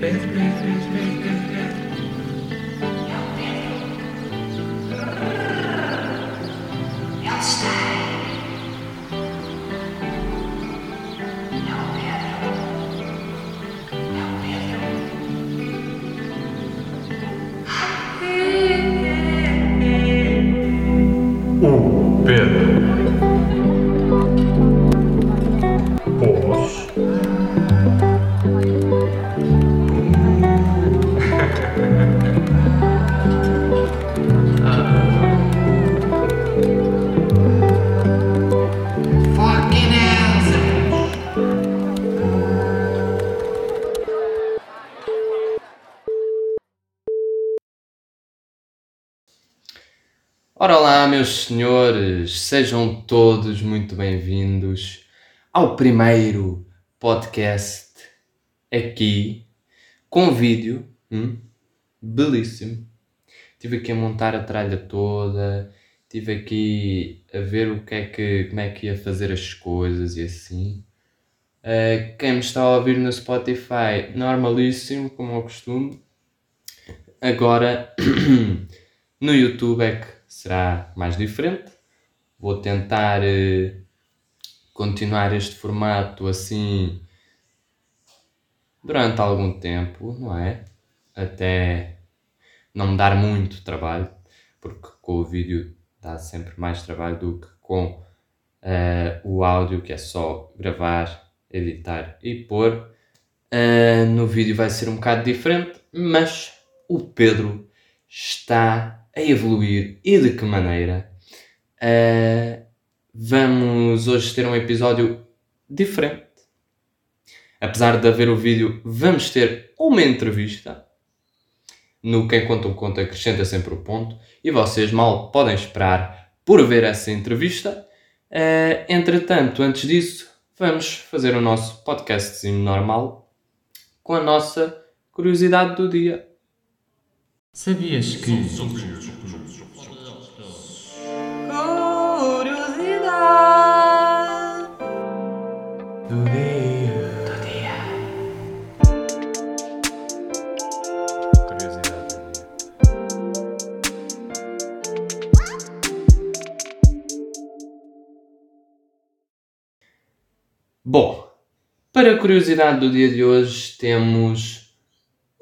Baby, baby, baby, space. Ora lá, meus senhores, sejam todos muito bem-vindos ao primeiro podcast aqui com vídeo, hum, belíssimo. Estive aqui a montar a tralha toda, estive aqui a ver o que é que, como é que ia fazer as coisas e assim. Uh, quem me está a ouvir no Spotify, normalíssimo, como eu costumo. Agora, no YouTube é que será mais diferente. Vou tentar eh, continuar este formato assim durante algum tempo, não é? Até não me dar muito trabalho, porque com o vídeo dá sempre mais trabalho do que com eh, o áudio, que é só gravar, editar e pôr. Eh, no vídeo vai ser um bocado diferente, mas o Pedro está a evoluir e de que maneira? Eh, vamos hoje ter um episódio diferente. Apesar de haver o vídeo, vamos ter uma entrevista. No Quem Conta um Conto acrescenta sempre o ponto. E vocês mal podem esperar por ver essa entrevista. Eh, entretanto, antes disso, vamos fazer o nosso podcastzinho normal com a nossa curiosidade do dia. Sabias que. Curiosidade. Do dia. Curiosidade do dia. Bom, para a curiosidade do dia de hoje temos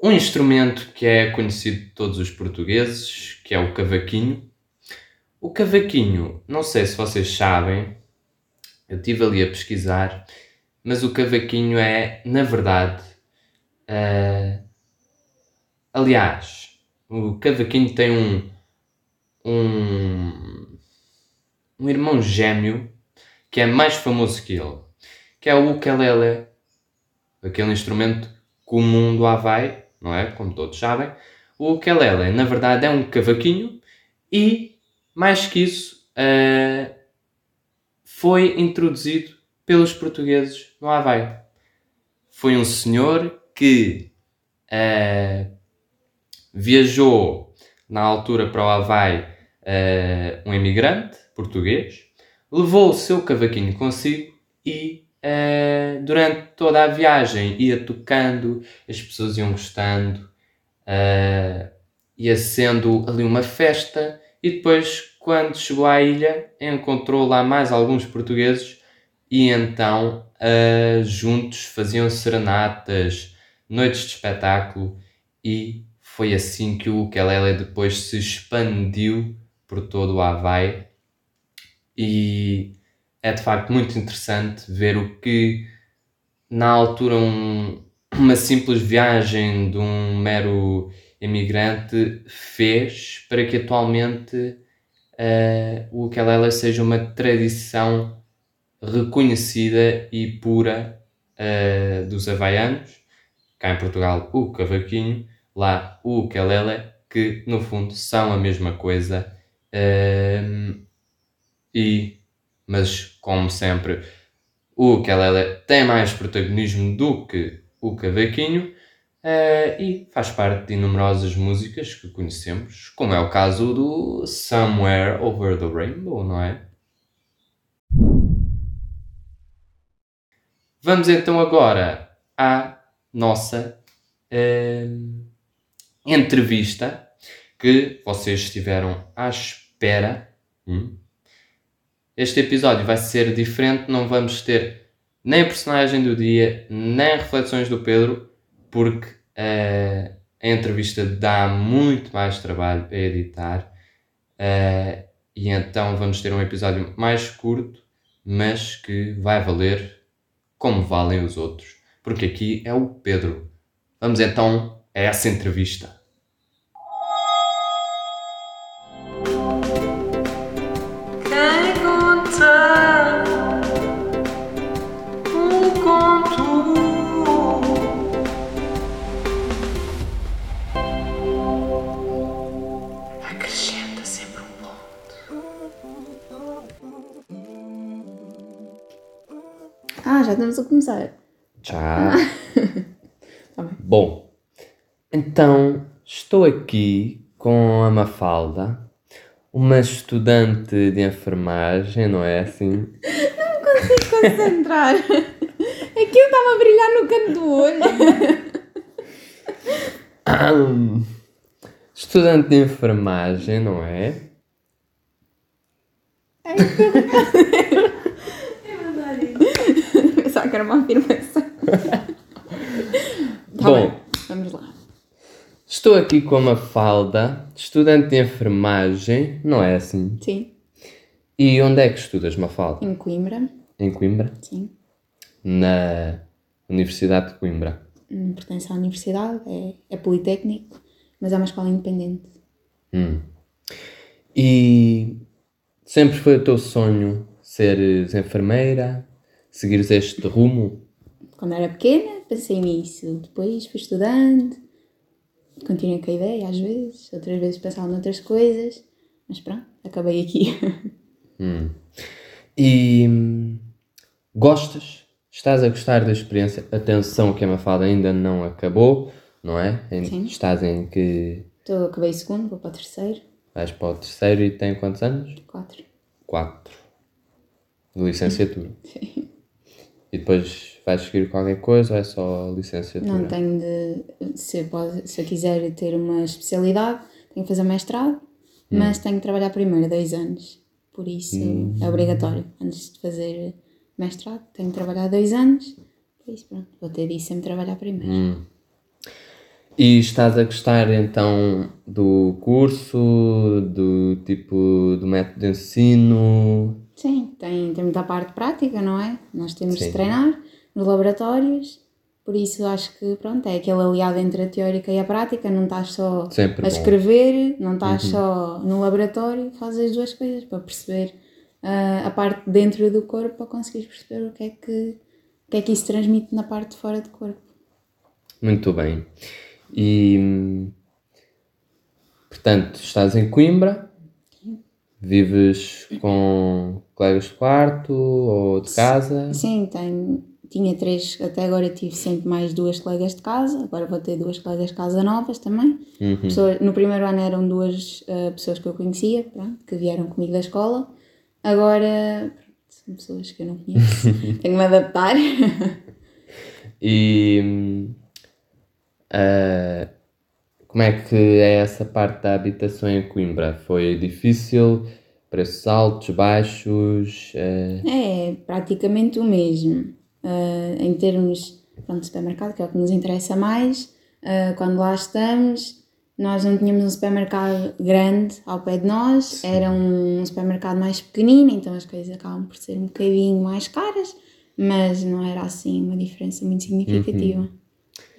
um instrumento que é conhecido de todos os portugueses, que é o cavaquinho. O cavaquinho, não sei se vocês sabem, eu estive ali a pesquisar, mas o cavaquinho é, na verdade, ah, aliás, o cavaquinho tem um, um, um irmão gêmeo que é mais famoso que ele, que é o ukulele, aquele instrumento comum do Havaí, não é? Como todos sabem. O ukulele, na verdade, é um cavaquinho e, mais que isso, ah, foi introduzido pelos portugueses no Havaí. Foi um senhor que ah, viajou na altura para o Havaí ah, um imigrante português, levou o seu cavaquinho consigo e ah, durante toda a viagem ia tocando, as pessoas iam gostando, ah, ia sendo ali uma festa e depois quando chegou à ilha encontrou lá mais alguns portugueses e então ah, juntos faziam serenatas, noites de espetáculo e foi assim que o ukulele depois se expandiu por todo o Havaí e é de facto muito interessante ver o que na altura um- uma simples viagem de um mero imigrante fez para que atualmente eh, o ukulele seja uma tradição reconhecida e pura eh, dos havaianos. Cá em Portugal, o cavaquinho, lá o ukulele, que no fundo são a mesma coisa. Ehm, e, mas como sempre, o ukulele tem mais protagonismo do que o cavaquinho eh, e faz parte de numerosas músicas que conhecemos, como é o caso do Somewhere Over the Rainbow, não é? Vamos então agora à nossa hum, entrevista que vocês estiveram à espera. Hum? Este episódio vai ser diferente, não vamos ter nem a personagem do dia, nem reflexões do Pedro, porque eh, a entrevista dá muito mais trabalho a editar. eh, e então vamos ter um episódio mais curto, mas que vai valer como valem os outros. Porque aqui é o Pedro. Vamos então a essa entrevista. Ah, já estamos a começar. Já. Tá bem. Bom, então estou aqui com a Mafalda, uma estudante de enfermagem, não é assim? Concentrar. É que eu estava a brilhar no canto do olho. Estudante de enfermagem, não é? Só que era uma afirmação. Tá Bom. bem, vamos lá. Estou aqui com a Mafalda, estudante de enfermagem, não é assim? Sim, E onde é que estudas, Mafalda? em Coimbra. Em Coimbra? Sim. Na Universidade de Coimbra. Não pertence à universidade, é, é politécnico, mas é uma escola independente. Hum. E sempre foi o teu sonho seres enfermeira, seguires este rumo? Quando era pequena, pensei nisso. Depois fui estudando, continuei com a ideia às vezes, outras vezes pensava noutras coisas, mas pronto, acabei aqui. Hum. E hum, gostas? Estás a gostar da experiência? Atenção que a Mafalda ainda não acabou, não é? Sim. Estás em que Então acabei o segundo, vou para o terceiro, vais para o terceiro e tem quantos anos? quatro. Quatro. Licenciatura. E depois vais seguir qualquer coisa ou é só licenciatura? Não tenho de. Se eu, pode- se eu quiser ter uma especialidade, tenho que fazer mestrado, mas tenho que trabalhar primeiro dois anos. Por isso é obrigatório. Antes de fazer mestrado, tenho que trabalhar dois anos. Por isso, pronto, vou ter de ir sempre trabalhar primeiro. E estás a gostar então do curso, do tipo do método de ensino? Sim, tem, tem muita parte prática, não é? Nós temos Sim. de treinar nos laboratórios. Por isso acho que pronto, é aquele aliado entre a teórica e a prática, não estás só Sempre a bom. escrever, não estás só no laboratório, fazes as duas coisas para perceber ah, a parte de dentro do corpo, para conseguires perceber o que é que, o que é que isso transmite na parte de fora do corpo. Muito bem. E hum, portanto, estás em Coimbra, vives com colegas de quarto ou de casa? Sim, tenho, tinha três, até agora tive sempre mais duas colegas de casa, agora vou ter duas colegas de casa novas também. Pessoas- no primeiro ano eram duas ah, pessoas que eu conhecia, pronto, que vieram comigo da escola. Agora são pessoas que eu não conheço, tenho que me adaptar. E ah, como é que é essa parte da habitação em Coimbra? Foi difícil? Preços altos, baixos? ah, É praticamente o mesmo. Ah, em termos pronto, de supermercado, que é o que nos interessa mais, ah, quando lá estamos, nós não tínhamos um supermercado grande ao pé de nós, era um supermercado mais pequenino, então as coisas acabam por ser um bocadinho mais caras, mas não era assim uma diferença muito significativa.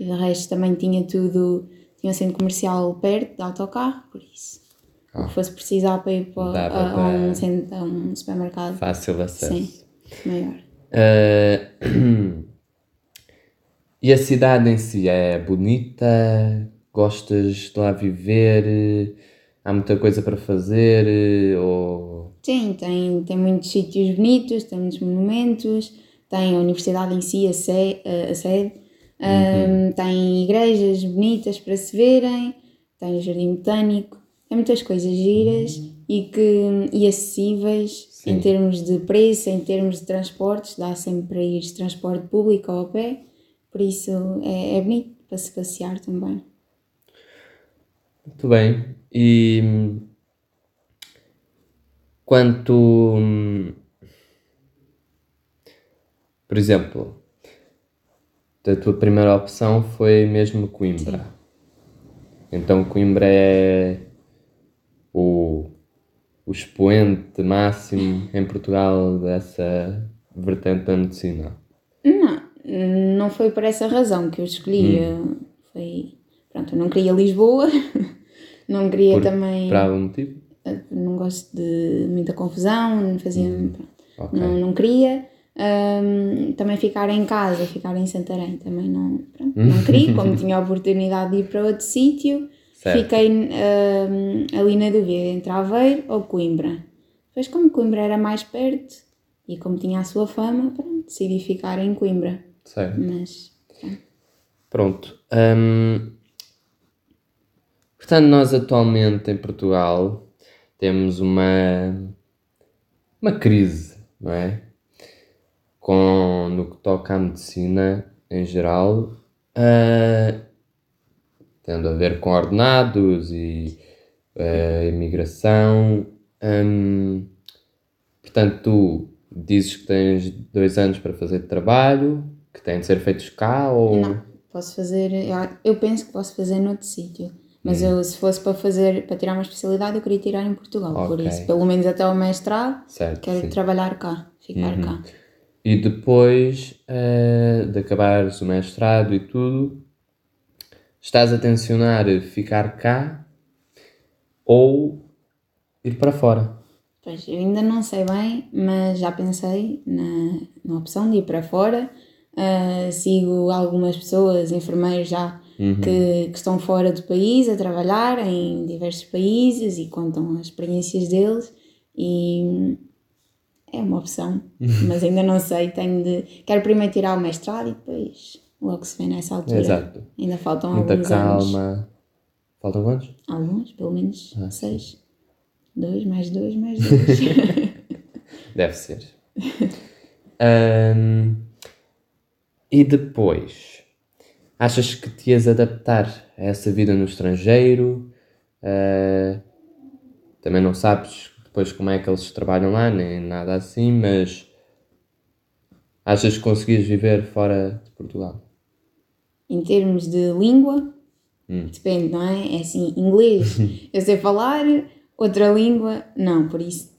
E de resto também tinha tudo, tinha um centro comercial perto de autocarro, por isso. O que fosse precisar para ir para, a, a para- um, centro, a um supermercado fácil acesso? Sim, maior. Ah, e a cidade em si é bonita? Gostas de lá viver? Há muita coisa para fazer? Ou... Sim, tem, tem muitos sítios bonitos, tem muitos monumentos, tem a universidade em si, a, sé- a- a sede, ahm, tem igrejas bonitas para se verem, tem o jardim botânico, tem muitas coisas giras e, que, e acessíveis Sim. em termos de preço, em termos de transportes, dá sempre para ir de transporte público ou a pé, por isso é, é bonito. para se passear também. Muito bem. E quanto. hum, Por exemplo, a tua primeira opção foi mesmo Coimbra. Então Coimbra é o, o expoente máximo em Portugal dessa vertente da medicina. Não, não foi por essa razão que eu escolhi. Hum. Foi. Pronto, eu não queria Lisboa, não queria Por- também. Por algum motivo? Não gosto de muita confusão, não fazia. pronto, Ok. não, não queria. Ahm, também ficar em casa, ficar em Santarém também não, pronto, não queria, como tinha a oportunidade de ir para outro sítio, fiquei ahm, ali na dúvida entre Aveiro ou Coimbra. Depois, como Coimbra era mais perto e como tinha a sua fama, pronto, decidi ficar em Coimbra. Certo. Mas Pronto. hum, portanto, nós atualmente em Portugal temos uma, uma crise, não é? Com, no que toca à medicina em geral, ah, tendo a ver com ordenados e ah, imigração. hum, portanto, tu dizes que tens dois anos para fazer trabalho, que têm de ser feitos cá ou... não, posso fazer, eu, penso que posso fazer noutro sítio. Hum. Mas eu, se fosse para fazer, para tirar uma especialidade, eu queria tirar em Portugal. Por Ok. isso, pelo menos até o mestrado, Certo, quero sim. trabalhar cá, ficar Uhum. cá. E depois eh, de acabares o mestrado e tudo, estás a tensionar ficar cá ou ir para fora? Pois, eu ainda não sei bem, mas já pensei na, na opção de ir para fora. Ah, sigo algumas pessoas, enfermeiros já, que, que estão fora do país a trabalhar em diversos países e contam as experiências deles e é uma opção, mas ainda não sei, tenho de... Quero primeiro tirar o mestrado e depois logo se vê nessa altura. Exato. Ainda faltam Muita alguns anos. calma. Faltam quantos? Alguns, pelo menos Ah, seis. Dois, mais dois, mais dois. Deve ser. Ahm, e depois, achas que te ias adaptar a essa vida no estrangeiro? Ah, também não sabes depois como é que eles trabalham lá, nem nada assim, mas achas que conseguias viver fora de Portugal? em termos de língua, Hum. depende, não é? É assim, inglês eu sei falar, outra língua, não. Por isso,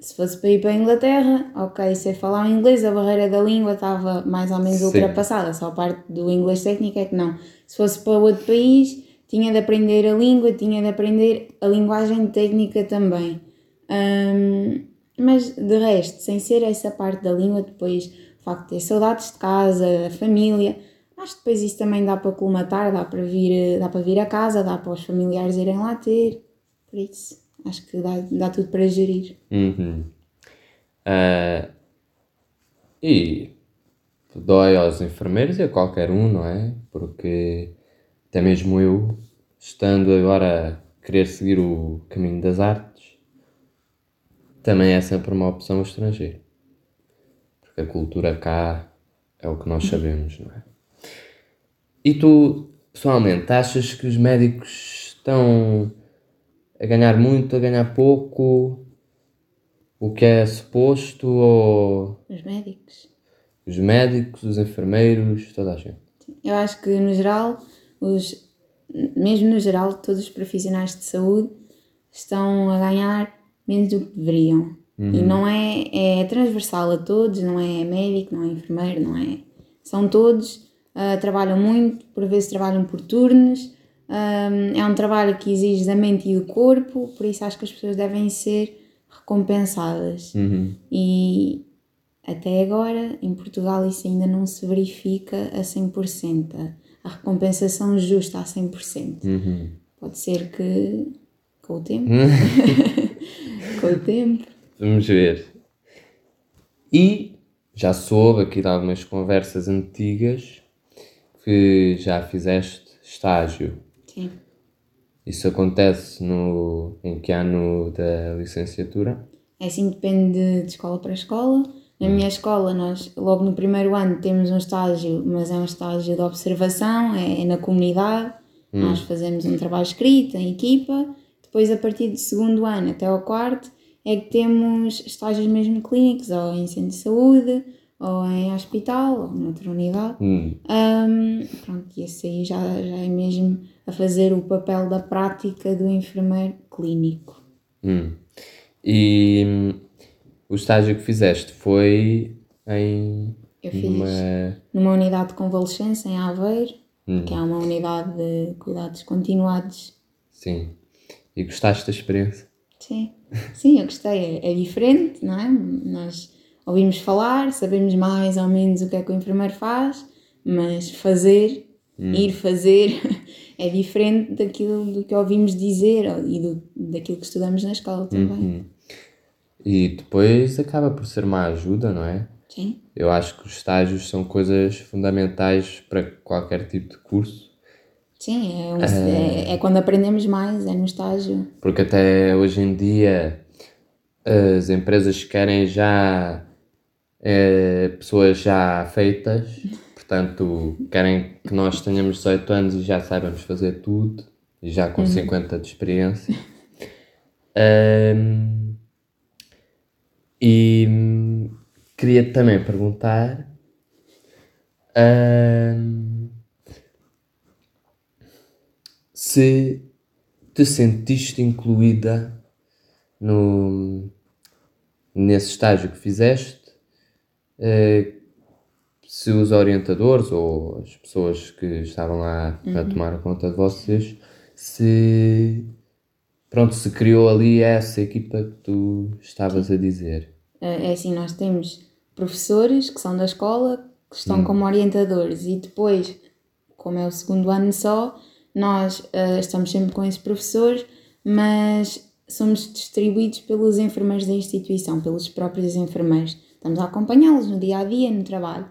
se fosse para ir para a Inglaterra, ok, sei falar inglês, a barreira da língua estava mais ou menos Sim. ultrapassada, só a parte do inglês técnico é que não. Se fosse para outro país, tinha de aprender a língua, tinha de aprender a linguagem técnica também. Hum, mas de resto, sem ser essa parte da língua, depois o facto de ter saudades de casa, a família, acho que depois isso também dá para colmatar, dá para vir, dá para vir a casa, dá para os familiares irem lá ter. Por isso, acho que dá, dá tudo para gerir. Uhum. Ah, e dói aos enfermeiros e a qualquer um, não é? Porque até mesmo eu, estando agora a querer seguir o caminho das artes, também é sempre uma opção o estrangeiro. Porque a cultura cá é o que nós sabemos, não é? E tu, pessoalmente, achas que os médicos estão a ganhar muito, a ganhar pouco? O que é suposto? Ou Os médicos. os médicos, os enfermeiros, toda a gente? Eu acho que no geral, os, mesmo no geral, todos os profissionais de saúde estão a ganhar menos do que deveriam. E não é, é transversal a todos, não é médico, não é enfermeiro, não é. São todos, ah, trabalham muito, por vezes trabalham por turnos. ah, é um trabalho que exige da mente e do corpo, por isso acho que as pessoas devem ser recompensadas. Uhum. E até agora, em Portugal, isso ainda não se verifica a 100%. A, a recompensação justa a 100%. Uhum. Pode ser que com o tempo. com o tempo. Vamos ver. E já soube aqui de algumas conversas antigas que já fizeste estágio. Sim. Isso acontece no, em que ano da licenciatura? É assim, depende de escola para escola. Na minha escola, nós logo no primeiro ano temos um estágio, mas é um estágio de observação, é, é na comunidade. Nós fazemos um trabalho escrito em equipa. Depois, a partir do segundo ano até ao quarto, é que temos estágios mesmo clínicos, ou em centro de saúde, ou em hospital, ou noutra unidade. Hum. Ahm, pronto, e esse aí já, já é mesmo a fazer o papel da prática do enfermeiro clínico. Hum. E hum, o estágio que fizeste foi em Eu fiz uma. numa unidade de convalescença em Aveiro, Hum. que é uma unidade de cuidados continuados. Sim. E gostaste da experiência? Sim, sim, eu gostei. É, é diferente, não é? Nós ouvimos falar, sabemos mais ou menos o que é que o enfermeiro faz, mas fazer, ir fazer, é diferente daquilo do que ouvimos dizer e do, daquilo que estudamos na escola também. Uhum. E depois acaba por ser uma ajuda, não é? Sim, Eu acho que os estágios são coisas fundamentais para qualquer tipo de curso, sim, é, um- é, é quando aprendemos mais, é no estágio. porque até hoje em dia as empresas querem já eh, pessoas já feitas, portanto querem que nós tenhamos 18 anos e já saibamos fazer tudo, e já com 50 de experiência. Ahm, e queria também perguntar ahm, se te sentiste incluída no, nesse estágio que fizeste, eh, se os orientadores ou as pessoas que estavam lá a tomar conta de vocês, se pronto, se criou ali essa equipa que tu estavas a dizer. É é assim, nós temos professores que são da escola, que estão como orientadores e depois, como é o segundo ano só, nós eh, estamos sempre com esses professores, mas somos distribuídos pelos enfermeiros da instituição, pelos próprios enfermeiros. Estamos a acompanhá-los no dia a dia, no trabalho.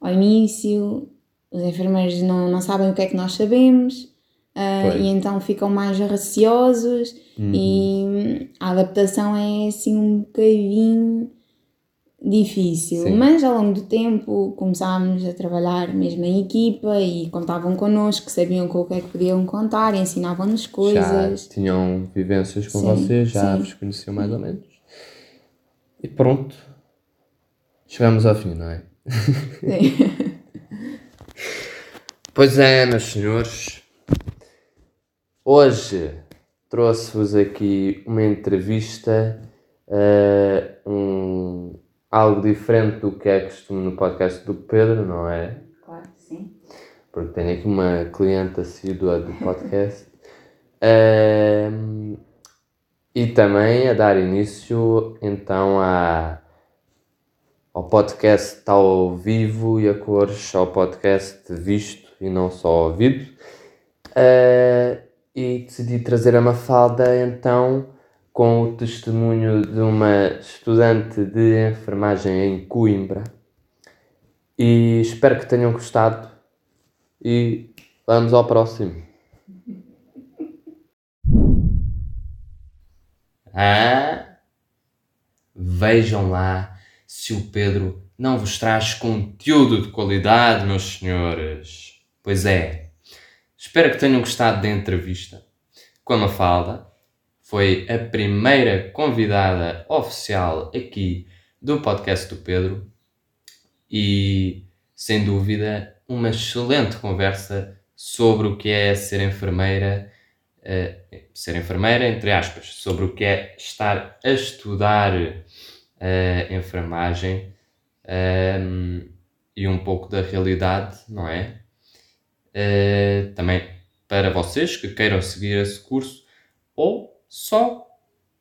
Ao início, os enfermeiros não, não sabem o que é que nós sabemos, Pois. e então ficam mais receosos e hum, a adaptação é assim um bocadinho difícil. Sim. Mas ao longo do tempo começámos a trabalhar mesmo em equipa e contavam connosco, sabiam com o que é que podiam contar, ensinavam-nos Já coisas. tinham vivências com Sim, vocês, já sim. vos conheciam mais ou menos. E pronto. Chegamos ao fim, não é? Sim. Pois é, meus senhores. Hoje trouxe-vos aqui uma entrevista, eh, um, algo diferente do que é costume no podcast do Pedro, não é? Claro, sim. Porque tenho aqui uma cliente assídua do podcast. Ehm, e também a dar início então a, ao podcast ao vivo e a cores, ao podcast visto e não só ouvido. Eh, e decidi trazer a Mafalda então com o testemunho de uma estudante de enfermagem em Coimbra. E espero que tenham gostado e vamos ao próximo. Ah, vejam lá se o Pedro não vos traz conteúdo de qualidade, meus senhores. Pois é. Espero que tenham gostado da entrevista com a Mafalda. Foi a primeira convidada oficial aqui do podcast do Pedro e, sem dúvida, uma excelente conversa sobre o que é ser enfermeira, eh, ser enfermeira, entre aspas, sobre o que é estar a estudar eh, enfermagem ehm, e um pouco da realidade, não é? Eh, também para vocês que queiram seguir esse curso ou só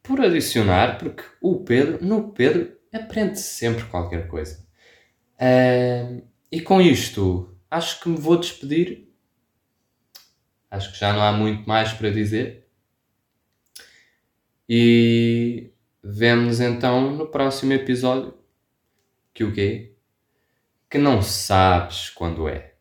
por adicionar, porque o Pedro, no Pedro, aprende sempre qualquer coisa. Ahm, e com isto, acho que me vou despedir. Acho que já não há muito mais para dizer. E vemo-nos então no próximo episódio. Que o quê? Que não sabes quando é.